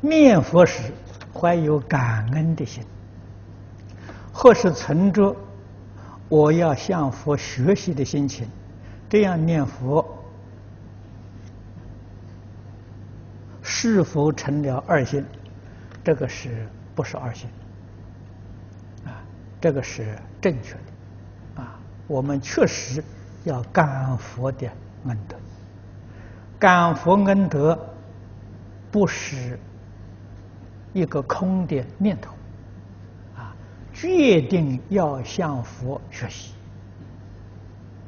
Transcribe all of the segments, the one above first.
念佛时怀有感恩的心，或是存着我要向佛学习的心情，这样念佛是否成了二心？这个是不是二心？啊，这个是正确的。啊，我们确实要感佛的恩德，感佛恩德不是。一个空的念头，啊，决定要向佛学习，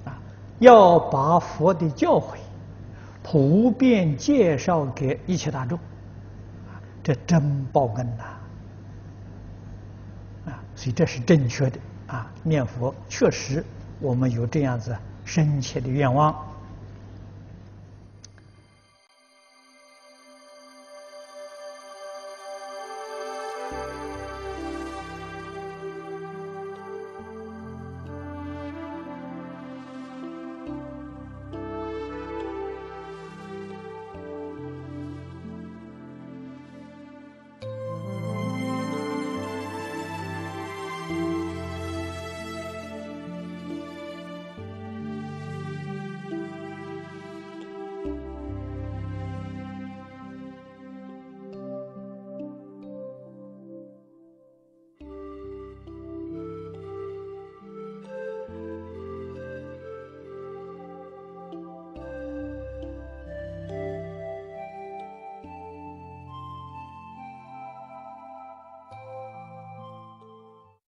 啊，要把佛的教诲普遍介绍给一切大众，这真报恩呐，啊，所以这是正确的，啊，念佛确实我们有这样子深切的愿望。